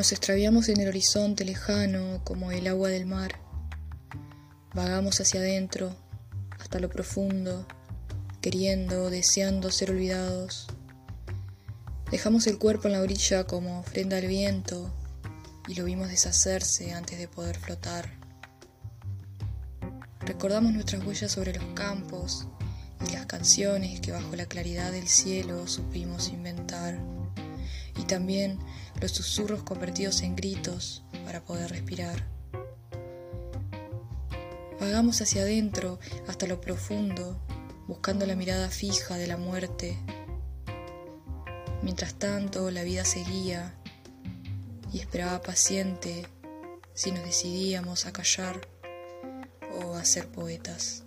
Nos extraviamos en el horizonte lejano como el agua del mar. Vagamos hacia adentro, hasta lo profundo, queriendo, deseando ser olvidados. Dejamos el cuerpo en la orilla como ofrenda al viento y lo vimos deshacerse antes de poder flotar. Recordamos nuestras huellas sobre los campos y las canciones que bajo la claridad del cielo supimos inventar, y también los susurros convertidos en gritos para poder respirar. Vagamos hacia adentro hasta lo profundo, buscando la mirada fija de la muerte. Mientras tanto, la vida seguía y esperaba paciente si nos decidíamos a callar o a ser poetas.